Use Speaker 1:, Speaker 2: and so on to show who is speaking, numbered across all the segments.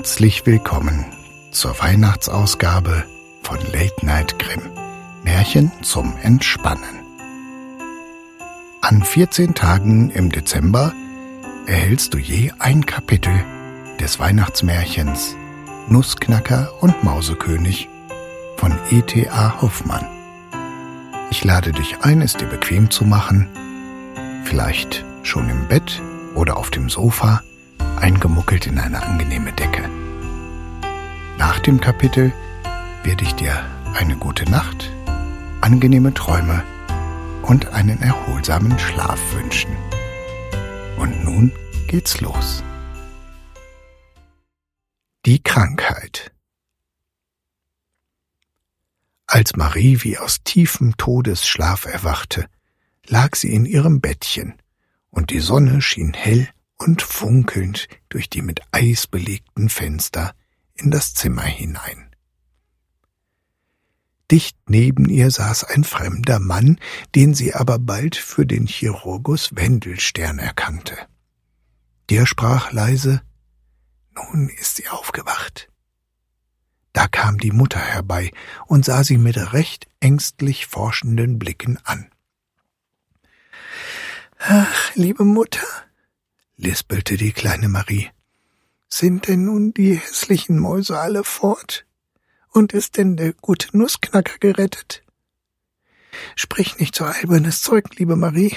Speaker 1: Herzlich willkommen zur Weihnachtsausgabe von Late Night Grimm. Märchen zum Entspannen. An 14 Tagen im Dezember erhältst du je ein Kapitel des Weihnachtsmärchens Nussknacker und Mausekönig von E.T.A. Hoffmann. Ich lade dich ein, es dir bequem zu machen, vielleicht schon im Bett oder auf dem Sofa eingemuckelt in eine angenehme Decke. Nach dem Kapitel werde ich dir eine gute Nacht, angenehme Träume und einen erholsamen Schlaf wünschen. Und nun geht's los. Die Krankheit Als Marie wie aus tiefem Todesschlaf erwachte, lag sie in ihrem Bettchen, und die Sonne schien hell und funkelnd durch die mit Eis belegten Fenster in das Zimmer hinein. Dicht neben ihr saß ein fremder Mann, den sie aber bald für den Chirurgus Wendelstern erkannte. Der sprach leise Nun ist sie aufgewacht. Da kam die Mutter herbei und sah sie mit recht ängstlich forschenden Blicken an. Ach, liebe Mutter, lispelte die kleine Marie. Sind denn nun die hässlichen Mäuse alle fort? Und ist denn der gute Nussknacker gerettet? Sprich nicht so albernes Zeug, liebe Marie,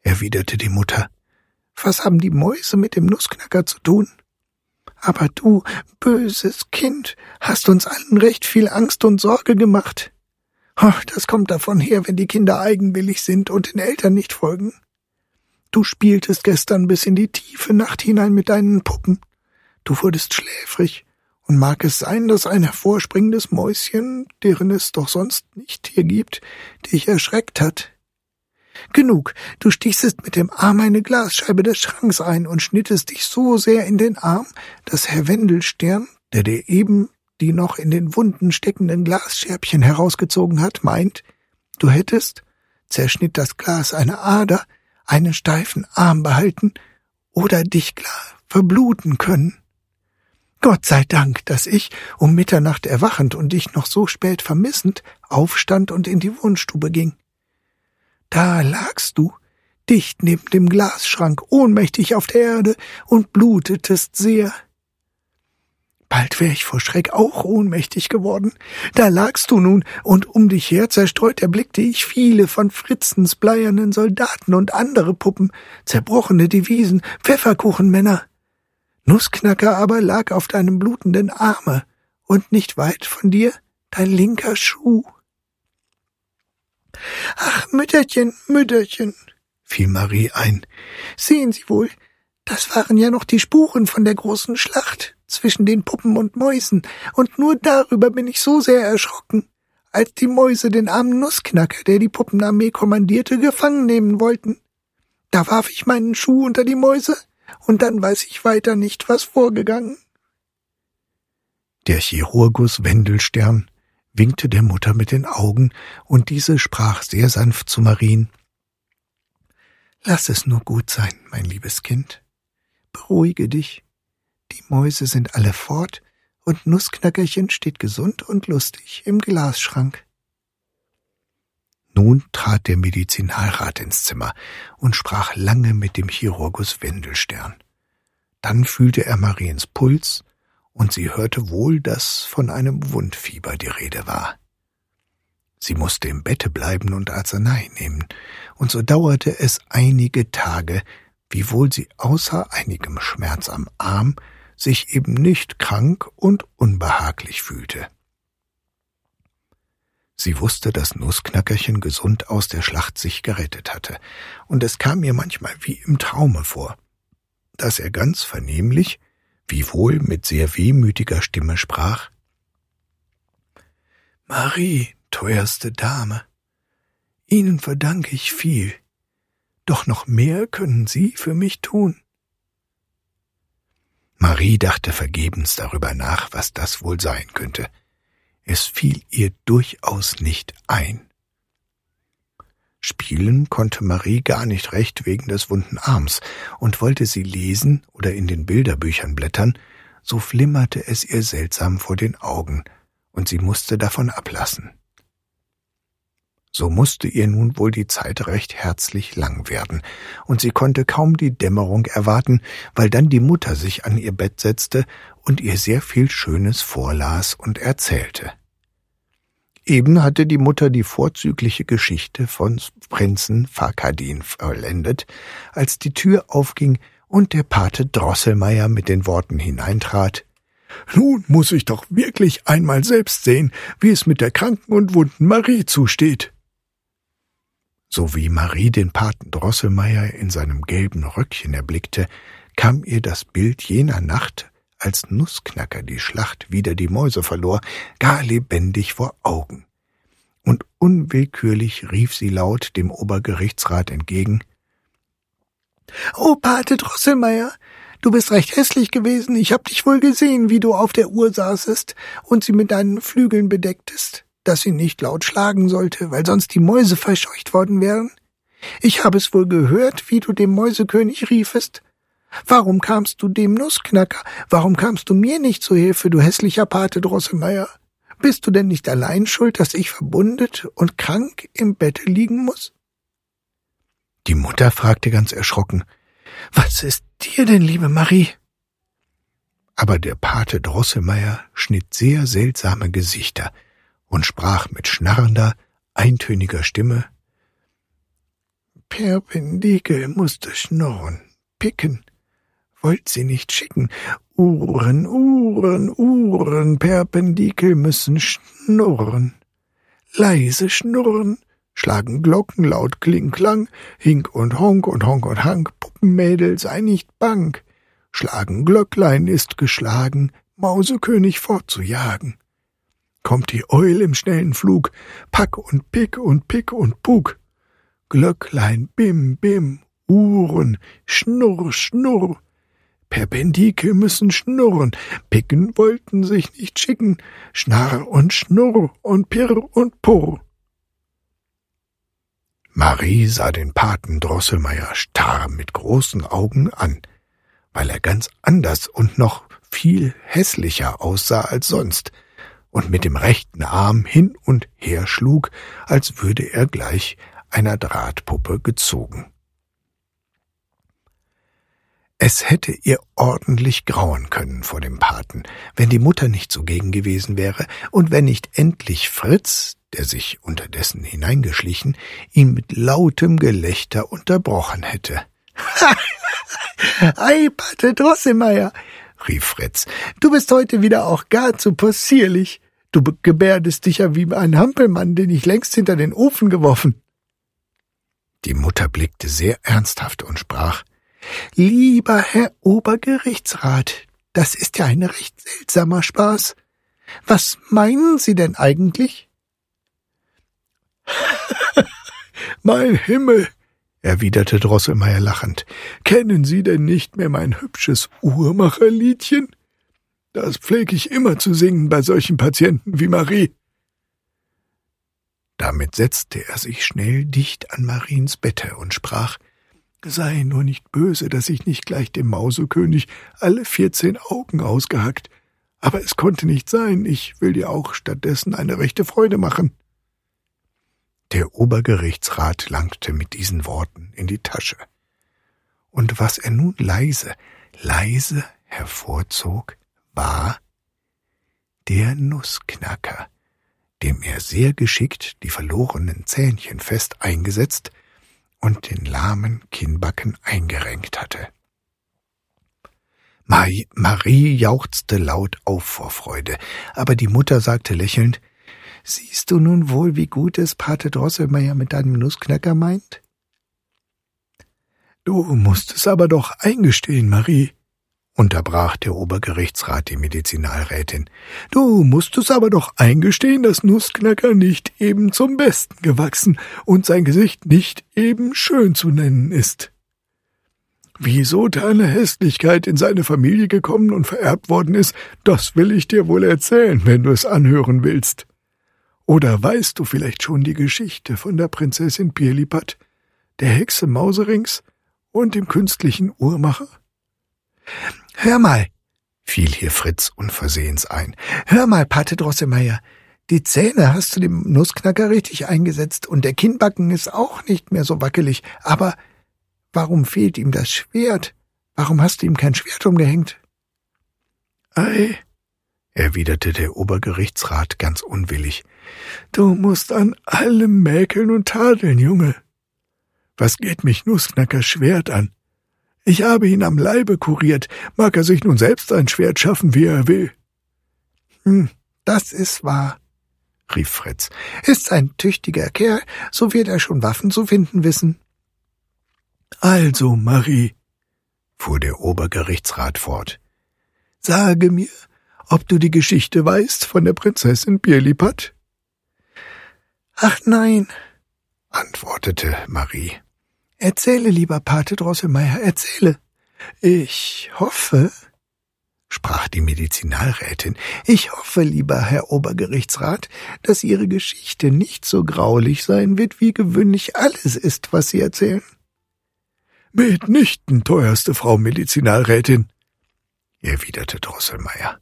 Speaker 1: erwiderte die Mutter. Was haben die Mäuse mit dem Nussknacker zu tun? Aber du, böses Kind, hast uns allen recht viel Angst und Sorge gemacht. Oh, das kommt davon her, wenn die Kinder eigenwillig sind und den Eltern nicht folgen. Du spieltest gestern bis in die tiefe Nacht hinein mit deinen Puppen. Du wurdest schläfrig, und mag es sein, dass ein hervorspringendes Mäuschen, deren es doch sonst nicht hier gibt, dich erschreckt hat. Genug, du stießest mit dem Arm eine Glasscheibe des Schranks ein und schnittest dich so sehr in den Arm, dass Herr Wendelstern, der dir eben die noch in den Wunden steckenden Glasscherbchen herausgezogen hat, meint, du hättest, zerschnitt das Glas eine Ader, einen steifen Arm behalten oder dich klar verbluten können. Gott sei Dank, dass ich, um Mitternacht erwachend und dich noch so spät vermissend, aufstand und in die Wohnstube ging. Da lagst du, dicht neben dem Glasschrank, ohnmächtig auf der Erde und blutetest sehr. Bald wär ich vor Schreck auch ohnmächtig geworden. Da lagst du nun, und um dich her zerstreut erblickte ich viele von Fritzens bleiernen Soldaten und andere Puppen, zerbrochene Devisen, Pfefferkuchenmänner. Nussknacker aber lag auf deinem blutenden Arme, und nicht weit von dir dein linker Schuh. Ach, Mütterchen, Mütterchen, fiel Marie ein, sehen Sie wohl, das waren ja noch die Spuren von der großen Schlacht zwischen den Puppen und Mäusen, und nur darüber bin ich so sehr erschrocken, als die Mäuse den armen Nussknacker, der die Puppenarmee kommandierte, gefangen nehmen wollten. Da warf ich meinen Schuh unter die Mäuse, und dann weiß ich weiter nicht, was vorgegangen. Der Chirurgus Wendelstern winkte der Mutter mit den Augen, und diese sprach sehr sanft zu Marien. Lass es nur gut sein, mein liebes Kind. Beruhige dich. Die Mäuse sind alle fort, und Nussknackerchen steht gesund und lustig im Glasschrank. Nun trat der Medizinalrat ins Zimmer und sprach lange mit dem Chirurgus Wendelstern. Dann fühlte er Mariens Puls, und sie hörte wohl, dass von einem Wundfieber die Rede war. Sie musste im Bette bleiben und Arznei nehmen, und so dauerte es einige Tage, wiewohl sie außer einigem Schmerz am Arm sich eben nicht krank und unbehaglich fühlte. Sie wusste, dass Nussknackerchen gesund aus der Schlacht sich gerettet hatte, und es kam ihr manchmal wie im Traume vor, dass er ganz vernehmlich, wiewohl mit sehr wehmütiger Stimme sprach Marie, teuerste Dame, Ihnen verdanke ich viel, doch noch mehr können Sie für mich tun. Marie dachte vergebens darüber nach, was das wohl sein könnte. Es fiel ihr durchaus nicht ein. Spielen konnte Marie gar nicht recht wegen des wunden Arms, und wollte sie lesen oder in den Bilderbüchern blättern, so flimmerte es ihr seltsam vor den Augen, und sie musste davon ablassen. So musste ihr nun wohl die Zeit recht herzlich lang werden, und sie konnte kaum die Dämmerung erwarten, weil dann die Mutter sich an ihr Bett setzte und ihr sehr viel Schönes vorlas und erzählte. Eben hatte die Mutter die vorzügliche Geschichte von Prinzen Fakadin vollendet, als die Tür aufging und der Pate Drosselmeier mit den Worten hineintrat Nun muss ich doch wirklich einmal selbst sehen, wie es mit der kranken und wunden Marie zusteht. So wie Marie den Paten Drosselmeier in seinem gelben Röckchen erblickte, kam ihr das Bild jener Nacht, als Nussknacker die Schlacht wider die Mäuse verlor, gar lebendig vor Augen. Und unwillkürlich rief sie laut dem Obergerichtsrat entgegen Oh, Pate Drosselmeier, du bist recht hässlich gewesen, ich hab dich wohl gesehen, wie du auf der Uhr saßest und sie mit deinen Flügeln bedecktest dass sie nicht laut schlagen sollte, weil sonst die Mäuse verscheucht worden wären? Ich habe es wohl gehört, wie du dem Mäusekönig riefest. Warum kamst du dem Nussknacker? Warum kamst du mir nicht zu Hilfe, du hässlicher Pate Drosselmeier? Bist du denn nicht allein schuld, dass ich verbundet und krank im Bette liegen muss? Die Mutter fragte ganz erschrocken, Was ist dir denn, liebe Marie? Aber der Pate Drosselmeier schnitt sehr seltsame Gesichter, und sprach mit schnarrender, eintöniger Stimme Perpendikel musste schnurren, picken, wollt sie nicht schicken. Uhren, Uhren, Uhren, Perpendikel müssen schnurren. Leise schnurren, schlagen Glocken laut Kling-Klang, Hink und Honk und Honk und Hank, Puppenmädel, sei nicht bang. Schlagen Glöcklein ist geschlagen, Mausekönig fortzujagen kommt die Eul im schnellen Flug, Pack und Pick und Pick und Puk. Glöcklein, bim, bim, Uhren, Schnurr, Schnurr. Perpendikel müssen schnurren, picken wollten sich nicht schicken, Schnarr und Schnurr und Pirr und Purr. Marie sah den Paten Drosselmeier starr mit großen Augen an, weil er ganz anders und noch viel hässlicher aussah als sonst, und mit dem rechten Arm hin und her schlug, als würde er gleich einer Drahtpuppe gezogen. Es hätte ihr ordentlich grauen können vor dem Paten, wenn die Mutter nicht zugegen gewesen wäre und wenn nicht endlich Fritz, der sich unterdessen hineingeschlichen, ihn mit lautem Gelächter unterbrochen hätte. Ei, Pate Drosselmeier, rief Fritz, du bist heute wieder auch gar zu possierlich. Du gebärdest dich ja wie ein Hampelmann, den ich längst hinter den Ofen geworfen. Die Mutter blickte sehr ernsthaft und sprach Lieber Herr Obergerichtsrat, das ist ja ein recht seltsamer Spaß. Was meinen Sie denn eigentlich? mein Himmel, erwiderte Drosselmeier lachend, kennen Sie denn nicht mehr mein hübsches Uhrmacherliedchen? Das pflege ich immer zu singen bei solchen Patienten wie Marie. Damit setzte er sich schnell dicht an Mariens Bette und sprach Sei nur nicht böse, dass ich nicht gleich dem Mausekönig alle vierzehn Augen ausgehackt. Aber es konnte nicht sein, ich will dir auch stattdessen eine rechte Freude machen. Der Obergerichtsrat langte mit diesen Worten in die Tasche. Und was er nun leise, leise hervorzog, war der Nussknacker, dem er sehr geschickt die verlorenen Zähnchen fest eingesetzt und den lahmen Kinnbacken eingerenkt hatte. Marie jauchzte laut auf vor Freude, aber die Mutter sagte lächelnd, Siehst du nun wohl, wie gut es Pate Drosselmeier mit deinem Nussknacker meint? Du musst es aber doch eingestehen, Marie, unterbrach der Obergerichtsrat die Medizinalrätin. Du musst es aber doch eingestehen, dass Nussknacker nicht eben zum Besten gewachsen und sein Gesicht nicht eben schön zu nennen ist. Wieso deine Hässlichkeit in seine Familie gekommen und vererbt worden ist, das will ich dir wohl erzählen, wenn du es anhören willst. Oder weißt du vielleicht schon die Geschichte von der Prinzessin Pirlipat, der Hexe Mauserings und dem künstlichen Uhrmacher? Hör mal, fiel hier Fritz unversehens ein. Hör mal, Pate Drosselmeier, die Zähne hast du dem Nussknacker richtig eingesetzt und der Kinnbacken ist auch nicht mehr so wackelig. Aber warum fehlt ihm das Schwert? Warum hast du ihm kein Schwert umgehängt? Ei, erwiderte der Obergerichtsrat ganz unwillig. Du musst an allem mäkeln und tadeln, Junge. Was geht mich Nussknackers Schwert an? Ich habe ihn am Leibe kuriert, mag er sich nun selbst ein Schwert schaffen, wie er will. Hm, das ist wahr, rief Fritz. Ist ein tüchtiger Kerl, so wird er schon Waffen zu finden wissen. Also, Marie, fuhr der Obergerichtsrat fort, sage mir, ob du die Geschichte weißt von der Prinzessin Birlipat? Ach nein, antwortete Marie. Erzähle, lieber Pate Drosselmeier, erzähle. Ich hoffe, sprach die Medizinalrätin, ich hoffe, lieber Herr Obergerichtsrat, dass Ihre Geschichte nicht so graulich sein wird, wie gewöhnlich alles ist, was Sie erzählen. Mitnichten, teuerste Frau Medizinalrätin, erwiderte Drosselmeier.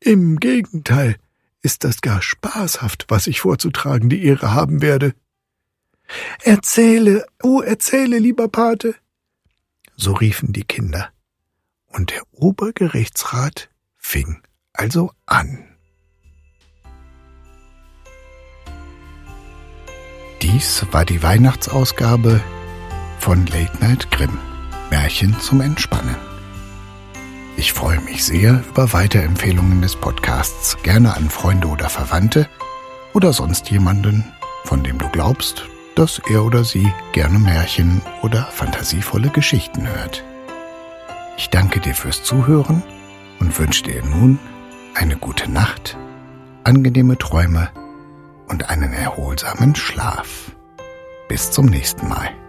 Speaker 1: Im Gegenteil ist das gar spaßhaft, was ich vorzutragen die Ehre haben werde. Erzähle, oh, erzähle, lieber Pate. So riefen die Kinder und der Obergerichtsrat fing also an. Dies war die Weihnachtsausgabe von Late Night Grimm Märchen zum Entspannen. Ich freue mich sehr über Weiterempfehlungen des Podcasts, gerne an Freunde oder Verwandte oder sonst jemanden, von dem du glaubst, dass er oder sie gerne Märchen oder fantasievolle Geschichten hört. Ich danke dir fürs Zuhören und wünsche dir nun eine gute Nacht, angenehme Träume und einen erholsamen Schlaf. Bis zum nächsten Mal.